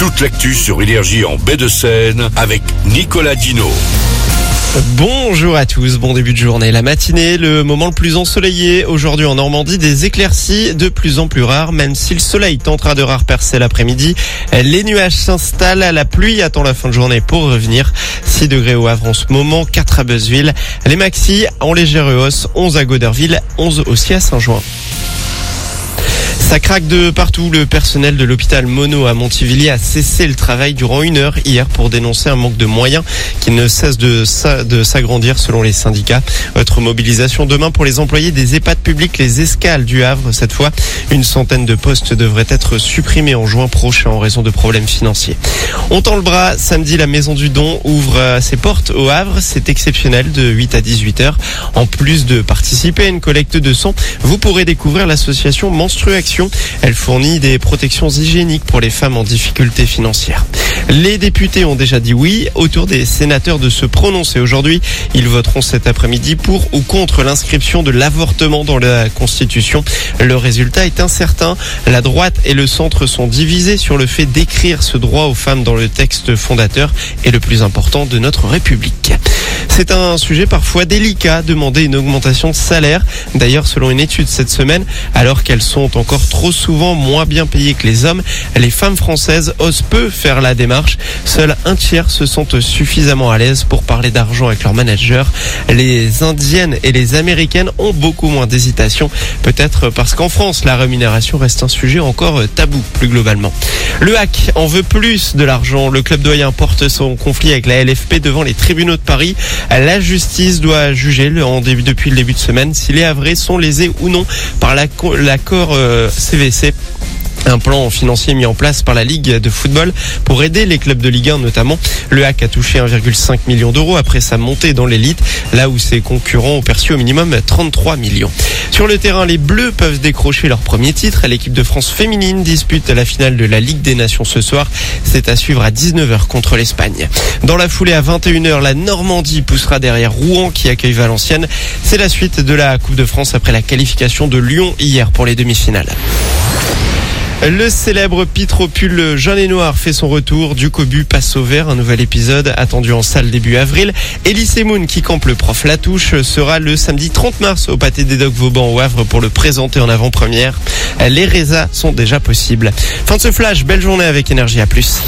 Toute l'actu sur Énergie en baie de Seine avec Nicolas Dino. Bonjour à tous, bon début de journée. La matinée, le moment le plus ensoleillé. Aujourd'hui en Normandie, des éclaircies de plus en plus rares, même si le soleil tentera de rare percer l'après-midi. Les nuages s'installent, la pluie attend la fin de journée pour revenir. 6 degrés au Havre en ce moment, 4 à Beuzeville. Les maxi en légère hausse, 11 à Goderville, 11 aussi à Saint-Jouin. Ça craque de partout. Le personnel de l'hôpital Mono à Montivilliers a cessé le travail durant une heure hier pour dénoncer un manque de moyens qui ne cesse de s'agrandir selon les syndicats. Autre mobilisation demain pour les employés des EHPAD publics, les escales du Havre. Cette fois, une centaine de postes devraient être supprimés en juin prochain en raison de problèmes financiers. On tend le bras. Samedi, la Maison du Don ouvre ses portes au Havre. C'est exceptionnel de 8 à 18 heures. En plus de participer à une collecte de sang, vous pourrez découvrir l'association Elle fournit des protections hygiéniques pour les femmes en difficulté financière. Les députés ont déjà dit oui. Autour des sénateurs de se prononcer aujourd'hui. Ils voteront cet après-midi pour ou contre l'inscription de l'avortement dans la Constitution. Le résultat est incertain. La droite et le centre sont divisés sur le fait d'écrire ce droit aux femmes dans le texte fondateur et le plus important de notre République. C'est un sujet parfois délicat, demander une augmentation de salaire. D'ailleurs, selon une étude cette semaine, alors qu'elles sont encore trop souvent moins bien payées que les hommes, les femmes françaises osent peu faire la démarche. Seul un tiers se sentent suffisamment à l'aise pour parler d'argent avec leur manager. Les indiennes et les américaines ont beaucoup moins d'hésitation, peut-être parce qu'en France, la rémunération reste un sujet encore tabou plus globalement. Le hack en veut plus de l'argent. Le club doyen porte son conflit avec la LFP devant les tribunaux de Paris. La justice doit juger depuis le début de semaine si les Havrais sont lésés ou non par l'accord CVC. Euh, CVC un plan financier mis en place par la Ligue de football pour aider les clubs de Ligue 1 notamment. Le HAC a touché 1,5 million d'euros après sa montée dans l'élite, là où ses concurrents ont perçu au minimum 33 millions. Sur le terrain, les Bleus peuvent décrocher leur premier titre. L'équipe de France féminine dispute la finale de la Ligue des Nations ce soir. C'est à suivre à 19h contre l'Espagne. Dans la foulée à 21h, la Normandie poussera derrière Rouen qui accueille Valenciennes. C'est la suite de la Coupe de France après la qualification de Lyon hier pour les demi-finales. Le célèbre Pitropule jaune et noir fait son retour. Du cobu passe au vert. Un nouvel épisode attendu en salle début avril. Elise Moon, qui campe le prof Latouche, sera le samedi 30 mars au pâté des Docs Vauban au Havre pour le présenter en avant-première. Les résas sont déjà possibles. Fin de ce flash. Belle journée avec énergie à plus.